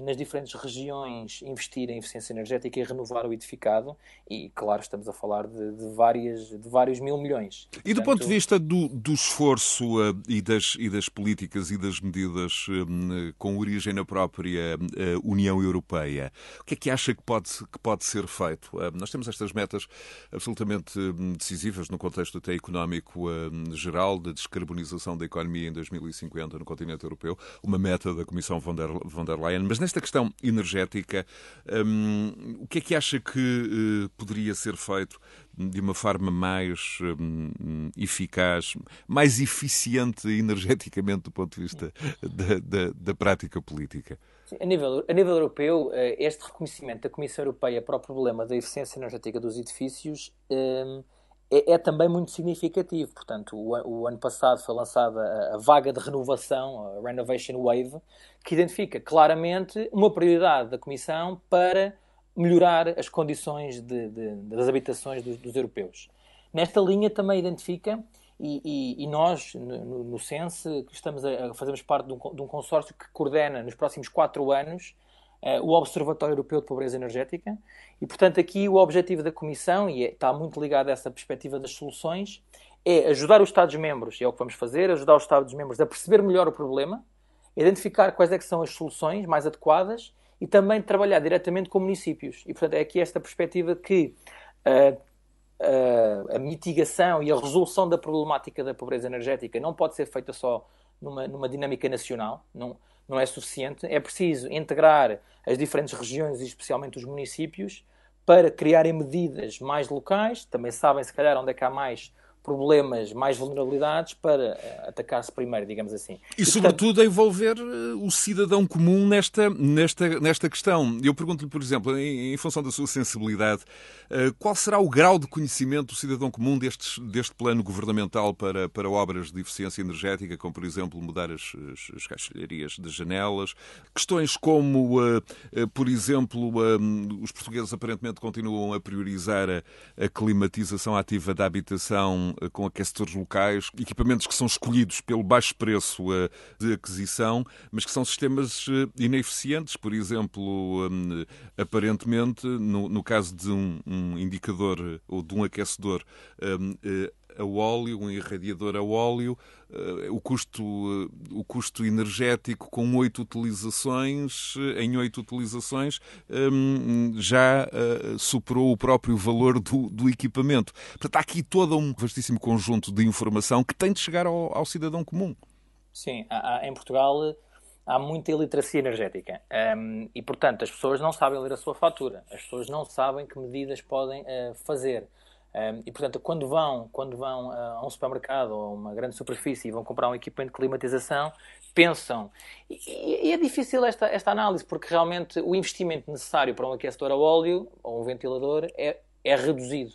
nas diferentes regiões investir em eficiência energética e renovar o edificado. E claro estamos a falar de, de várias de vários mil milhões. E do ponto de vista do, do esforço uh, e, das, e das políticas e das medidas uh, com origem na própria uh, União Europeia o que é que acha que pode que pode ser feito? Nós temos estas metas absolutamente decisivas no contexto até económico geral da descarbonização da economia em 2050 no continente europeu. Uma meta da Comissão von der, von der Leyen mas nesta questão energética, um, o que é que acha que uh, poderia ser feito de uma forma mais um, eficaz, mais eficiente energeticamente do ponto de vista da, da, da prática política? A nível, a nível europeu, eh, este reconhecimento da Comissão Europeia para o problema da eficiência energética dos edifícios um, é, é, também muito significativo. Portanto, o, o, ano passado foi lançada a, a vaga de renovação, a Renovation Wave, que identifica claramente uma prioridade da Comissão para melhorar as condições de, de, das habitações dos, dos, europeus. Nesta linha também identifica, e, e, e nós, no, no Sense, estamos a, a fazemos parte de um, de um consórcio que coordena nos próximos quatro anos o Observatório Europeu de Pobreza Energética. E, portanto, aqui o objetivo da Comissão, e é, está muito ligado a essa perspectiva das soluções, é ajudar os Estados-membros, e é o que vamos fazer, ajudar os Estados-membros a perceber melhor o problema, identificar quais é que são as soluções mais adequadas e também trabalhar diretamente com municípios. E, portanto, é aqui esta perspectiva que uh, a mitigação e a resolução da problemática da pobreza energética não pode ser feita só numa, numa dinâmica nacional, não, não é suficiente. É preciso integrar as diferentes regiões e especialmente os municípios para criarem medidas mais locais. Também sabem, se calhar, onde é que há mais problemas, mais vulnerabilidades para eh, atacar-se primeiro, digamos assim. E, e sobretudo, portanto... envolver eh, o cidadão comum nesta, nesta, nesta questão. Eu pergunto-lhe, por exemplo, em, em, função da sua sensibilidade, eh, qual será o grau de conhecimento do cidadão comum destes, deste plano governamental para, para obras de eficiência energética, como, por exemplo, mudar as, as, as caixilharias das janelas? Questões como, por exemplo, os portugueses aparentemente continuam a priorizar a, a climatização ativa da habitação eh, com aquecedores locais, equipamentos que são escolhidos pelo baixo preço eh, de aquisição, mas que são sistemas eh, ineficientes. Por exemplo, hum, aparentemente, no, caso de um, um, indicador ou de um aquecedor hum, a óleo, um irradiador a óleo, o custo, o custo energético com oito utilizações, em oito utilizações, hum, já superou o próprio valor do, do equipamento. Portanto, há aqui todo um vastíssimo conjunto de informação que tem de chegar ao, ao cidadão comum. Sim, em Portugal há muita iliteracia energética um, e, portanto, as pessoas não sabem ler a sua fatura, as pessoas não sabem que medidas podem fazer. Um, e, portanto, quando vão, quando vão uh, a um supermercado ou a uma grande superfície e vão comprar um equipamento de climatização, pensam. E, e, é difícil esta, esta análise, porque realmente o investimento necessário para um aquecedor a óleo ou um ventilador é, é reduzido.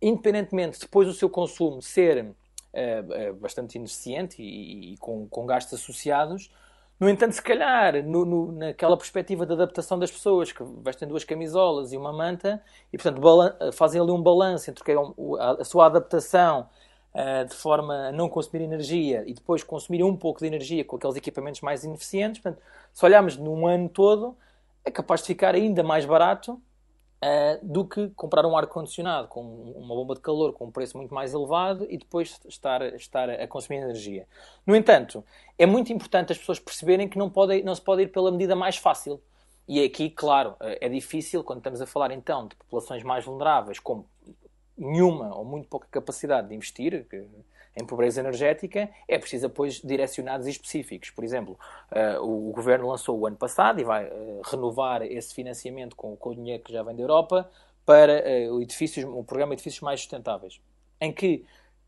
Independentemente depois do seu consumo ser uh, bastante ineficiente e, e com, com gastos associados, no entanto, se calhar, no, no, naquela perspectiva de adaptação das pessoas que vestem duas camisolas e uma manta e, portanto, fazem ali um balanço entre é a, sua adaptação uh, de forma a não consumir energia e depois consumir um pouco de energia com aqueles equipamentos mais ineficientes. Portanto, se olharmos num ano todo, é capaz de ficar ainda mais barato uh, do que comprar um ar-condicionado com uma bomba de calor com um preço muito mais elevado e depois estar, estar a consumir energia. No entanto, é muito importante as pessoas perceberem que não, pode, não se pode ir pela medida mais fácil. E aqui, claro, é difícil quando estamos a falar então de populações mais vulneráveis, com nenhuma ou muito pouca capacidade de investir, em pobreza energética, é preciso apoios direcionados e específicos. Por exemplo, uh, o governo lançou o ano passado e vai uh, renovar esse financiamento com, com, o dinheiro que já vem da Europa para uh, o, edifícios, o programa Edifícios Mais Sustentáveis, em que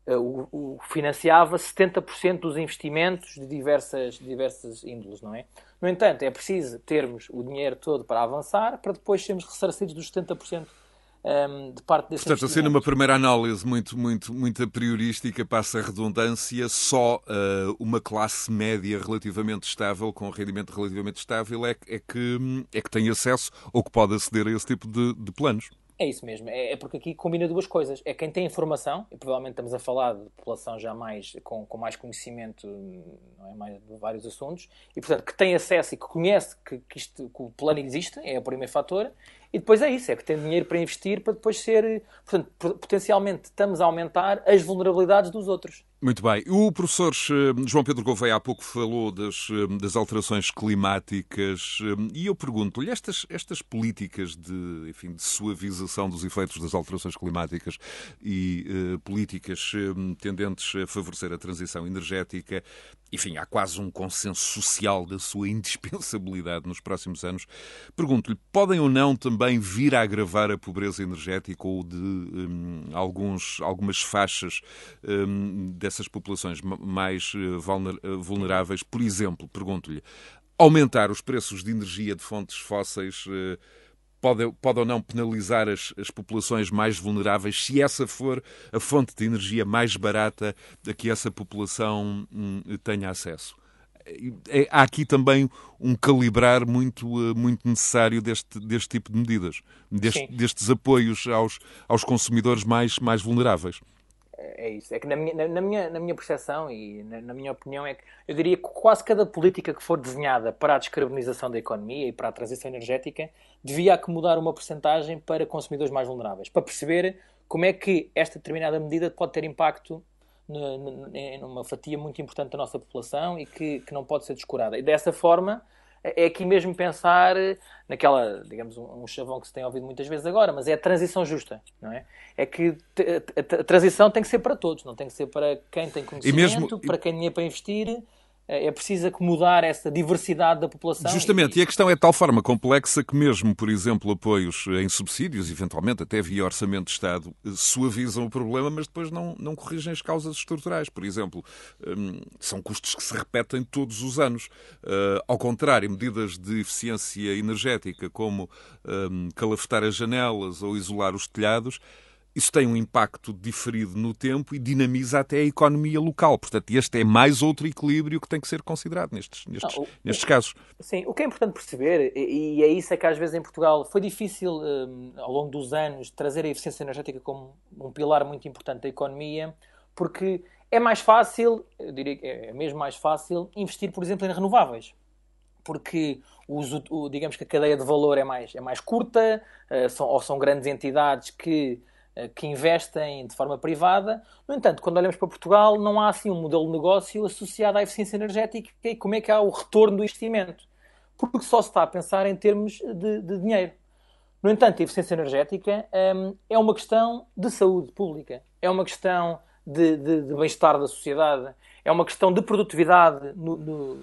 o, o, financiava 70% dos investimentos de diversas, diversas índoles, não é? No entanto, é preciso termos o dinheiro todo para avançar, para depois sermos ressarcidos dos 70% um, ehm, de parte desse Portanto, assim, numa primeira análise muito, muito, muito priorística, passa a redundância, só uh, uma classe média relativamente estável, com um rendimento relativamente estável, é, é, que, é que tem acesso ou que pode aceder a esse tipo de, de planos. É isso mesmo, é, é, porque aqui combina duas coisas. É quem tem informação, e provavelmente estamos a falar de população já mais, com, com mais conhecimento não é, mais, de vários assuntos, e portanto que tem acesso e que conhece que, que, isto, que o plano existe, é o primeiro fator, e depois é isso, é que tem dinheiro para investir para depois ser. Portanto, potencialmente estamos a aumentar as vulnerabilidades dos outros. Muito bem. O professor eh, João Pedro Gouveia há pouco falou das, eh, das alterações climáticas eh, e eu pergunto-lhe, estas, estas políticas de, enfim, de suavização dos efeitos das alterações climáticas e uh, políticas tendentes a favorecer a transição energética, enfim, há quase um consenso social da sua indispensabilidade nos próximos anos. Pergunto-lhe, podem ou não também vir a agravar a pobreza energética ou de um, alguns, algumas faixas um, dessas populações mais eh, eh, vulneráveis? Por exemplo, pergunto-lhe, aumentar os preços de energia de fontes fósseis uh, pode, pode ou não penalizar as, as populações mais vulneráveis se essa for a fonte de energia mais barata a que essa população hum, tenha acesso? É, há aqui também um calibrar muito, eh, muito necessário deste, deste tipo de medidas, deste, destes apoios aos, aos consumidores mais, mais vulneráveis é isso. É que na minha, na, minha, na minha percepção e na, na, minha opinião é que eu diria que quase cada política que for desenhada para a descarbonização da economia e para a transição energética devia acomodar uma porcentagem para consumidores mais vulneráveis, para perceber como é que esta determinada medida pode ter impacto numa fatia muito importante da nossa população e que, que não pode ser descurada. E dessa forma é aqui mesmo pensar naquela, digamos, um, um chavão que se tem ouvido muitas vezes agora, mas é a transição justa, não é? É que a, a, a transição tem que ser para todos, não tem que ser para quem tem conhecimento, mesmo, para quem tinha para investir é, é preciso acomodar essa diversidade da população. Justamente, e... e a questão é de tal forma complexa que mesmo, por exemplo, apoios em subsídios, eventualmente até via orçamento de Estado, suavizam o problema, mas depois não, não corrigem as causas estruturais. Por exemplo, hum, são custos que se repetem todos os anos. Uh, ao contrário, medidas de eficiência energética, como um, calafetar as janelas ou isolar os telhados, isso tem um impacto diferido no tempo e dinamiza até a economia local. Portanto, este é mais outro equilíbrio que tem que ser considerado nestes, nestes, Não, o, nestes casos. Sim, o que é importante perceber, e, é isso é que às vezes em Portugal foi difícil, um, ao longo dos anos, trazer a eficiência energética como um pilar muito importante da economia, porque é mais fácil, eu diria que é mesmo mais fácil, investir, por exemplo, em renováveis. Porque os, o, digamos que a cadeia de valor é mais, é mais curta, uh, são, ou são grandes entidades que eh, que investem de forma privada. No entanto, quando olhamos para Portugal, não há assim um modelo de negócio associado à eficiência energética e como é que há o retorno do investimento. Porque só se está a pensar em termos de, de dinheiro. No entanto, a eficiência energética um, é uma questão de saúde pública, é uma questão de, de, de bem-estar da sociedade, é uma questão de produtividade. No, no,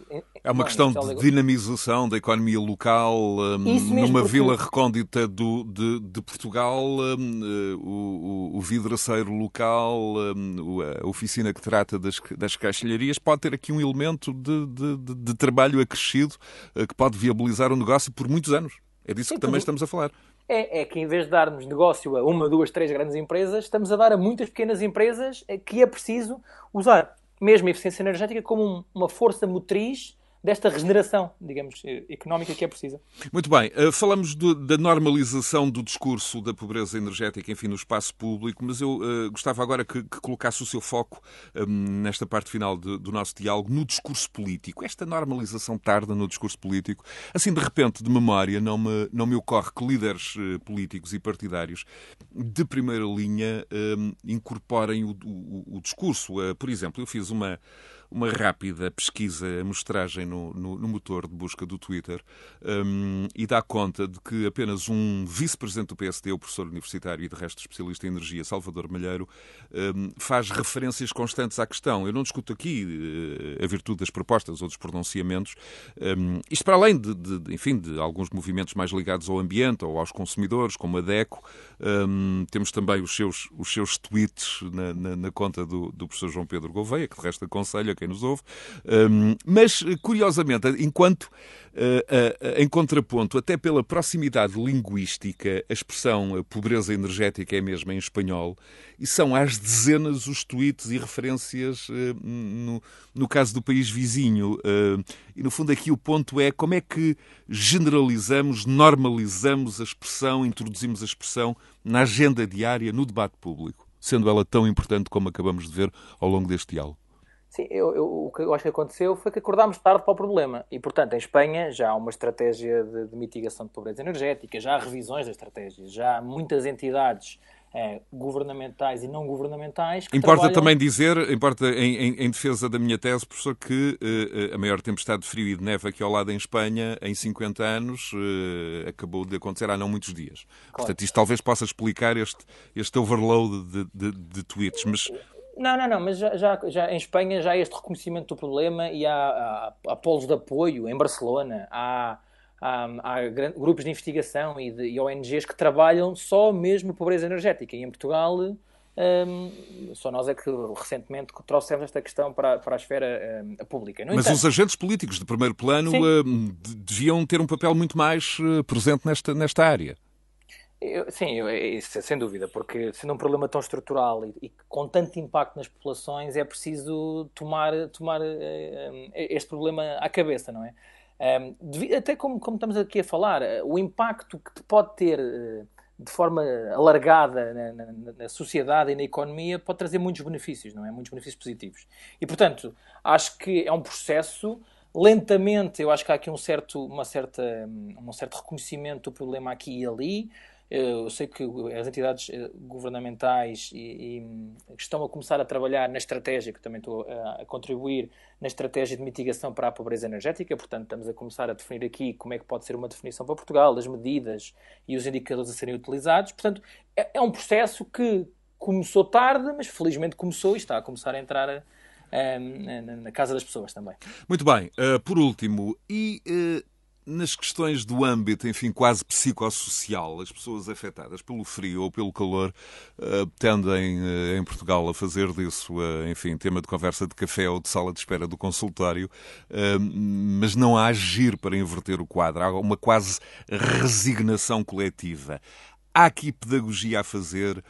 é uma questão de dinamização da economia local. Um, numa porque... vila recôndita do, de, de Portugal, um, o, o, vidraceiro local, um, a oficina que trata das, das caixilharias, pode ter aqui um elemento de, de, de trabalho acrescido uh, que pode viabilizar o negócio por muitos anos. É disso Sim, que também estamos a falar. É, é, que em vez de darmos negócio a uma, duas, três grandes empresas, estamos a dar a muitas pequenas empresas que é preciso usar mesmo a eficiência energética como uma força motriz desta regeneração, digamos, económica que é precisa. Muito bem. Eh, falamos do, da normalização do discurso da pobreza energética, enfim, no espaço público, mas eu uh, gostava agora que, que, colocasse o seu foco um, nesta parte final de, do nosso diálogo no discurso político. Esta normalização tarda no discurso político, assim, de repente, de memória, não me, não me ocorre que líderes políticos e partidários de primeira linha um, incorporem o, o, o discurso. Uh, por exemplo, eu fiz uma uma rápida pesquisa, amostragem no, no, no motor de busca do Twitter um, e dá conta de que apenas um vice-presidente do PSD, o professor universitário e de resto especialista em energia, Salvador Malheiro, um, faz referências constantes à questão. Eu não discuto aqui uh, a virtude das propostas ou dos pronunciamentos, um, isto para além de, de, enfim, de alguns movimentos mais ligados ao ambiente ou aos consumidores, como a DECO, um, temos também os seus, os seus tweets na, na, na conta do, do professor João Pedro Gouveia, que de resto aconselho quem nos ouve. Um, mas, curiosamente, enquanto uh, uh, em contraponto, até pela proximidade linguística, a expressão pobreza energética é mesmo em espanhol, e são às dezenas os tweets e referências uh, no, no caso do país vizinho. e, no fundo, aqui o ponto é como é que generalizamos, normalizamos a expressão, introduzimos a expressão na agenda diária, no debate público, sendo ela tão importante como acabamos de ver ao longo deste diálogo. Sim, eu, eu, o que eu acho que aconteceu foi que acordámos tarde para o problema. E, portanto, em Espanha já há uma estratégia de, de mitigação de pobreza energética, já há revisões da estratégia, já há muitas entidades eh, governamentais e não governamentais. importa trabalham... também dizer, importa em, em, em, defesa da minha tese, professor, que uh, a maior tempestade de frio e de neve aqui ao lado em Espanha, em 50 anos, uh, acabou de acontecer há não muitos dias. Claro. Portanto, isto talvez possa explicar este, este overload de, de, de tweets. Mas não, não, não, mas já, já, já, em Espanha já há este reconhecimento do problema e há, há, há polos de apoio em Barcelona, há, há, há grupos de investigação e, de, e ONGs que trabalham só mesmo pobreza energética. E em Portugal, um, só nós é que recentemente trouxemos esta questão para, para a esfera um, pública. No Mas entanto, os agentes políticos de primeiro plano um, deviam ter um papel muito mais uh, presente nesta, nesta área. Eu, sim, eu, isso, sem dúvida, porque sendo um problema tão estrutural e, e, com tanto impacto nas populações, é preciso tomar, tomar uh, este problema à cabeça, não é? Um, até como, como, estamos aqui a falar, uh, o impacto que pode ter uh, de forma alargada na, na, na, sociedade e na economia pode trazer muitos benefícios, não é? Muitos benefícios positivos. E, portanto, acho que é um processo lentamente, eu acho que há aqui um certo, uma certa, um certo reconhecimento do problema aqui e ali, Eu sei que as entidades eh, governamentais e, e estão a começar a trabalhar na estratégia, que também estou a, a, contribuir, na estratégia de mitigação para a pobreza energética. Portanto, estamos a começar a definir aqui como é que pode ser uma definição para Portugal, as medidas e os indicadores a serem utilizados. Portanto, é, é um processo que começou tarde, mas felizmente começou e está a começar a entrar a, a, na casa das pessoas também. Muito bem. Uh, por último, e uh, nas questões do âmbito, enfim, quase psicossocial, as pessoas afetadas pelo frio ou pelo calor uh, tendem em Portugal a fazer disso, enfim, tema de conversa de café ou de sala de espera do consultório, mas não há agir para inverter o quadro. Há uma quase resignação coletiva. Há aqui pedagogia a fazer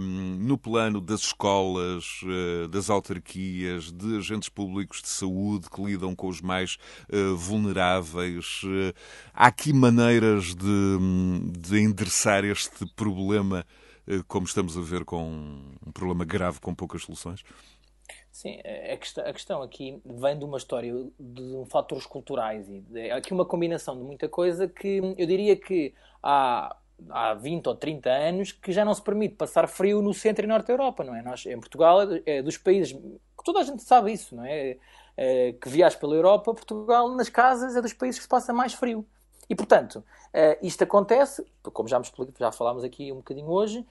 no plano das escolas, uh, das autarquias, de agentes públicos de saúde que lidam com os mais uh, vulneráveis. Uh, há aqui maneiras de, de endereçar este problema, como estamos a ver com um problema grave com poucas soluções? Sim, a questão, aqui vem de uma história de fatores culturais e aqui uma combinação de muita coisa que eu diria que há há 20 ou 30 anos que já não se permite passar frio no centro e norte da Europa, não é? Nós, em Portugal, é dos países, toda a gente sabe isso, não é? é que viaja pela Europa, Portugal, nas casas, é dos países que se passa mais frio. E, portanto, é, isto acontece, como já, me explico, já falámos aqui um bocadinho hoje,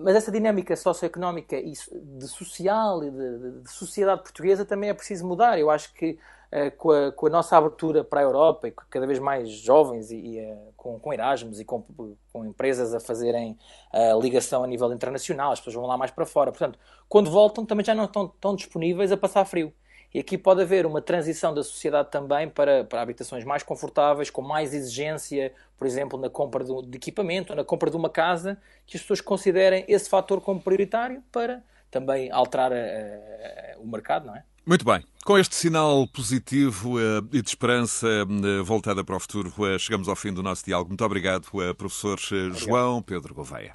mas essa dinâmica socioeconómica e de social e de, de, sociedade portuguesa também é preciso mudar. Eu acho que uh, com, a, com, a, nossa abertura para a Europa e cada vez mais jovens e, e uh, com, com Erasmus e com, com empresas a fazerem uh, ligação a nível internacional, as pessoas vão lá mais para fora. Portanto, quando voltam também já não estão tão disponíveis a passar frio. E aqui pode haver uma transição da sociedade também para, para habitações mais confortáveis, com mais exigência, por exemplo, na compra de, de equipamento, na compra de uma casa, que as pessoas considerem esse fator como prioritário para também alterar a, a, o mercado, não é? Muito bem. Com este sinal positivo uh, e de esperança voltada para o futuro, chegamos ao fim do nosso diálogo. Muito obrigado, professor João Pedro Gouveia.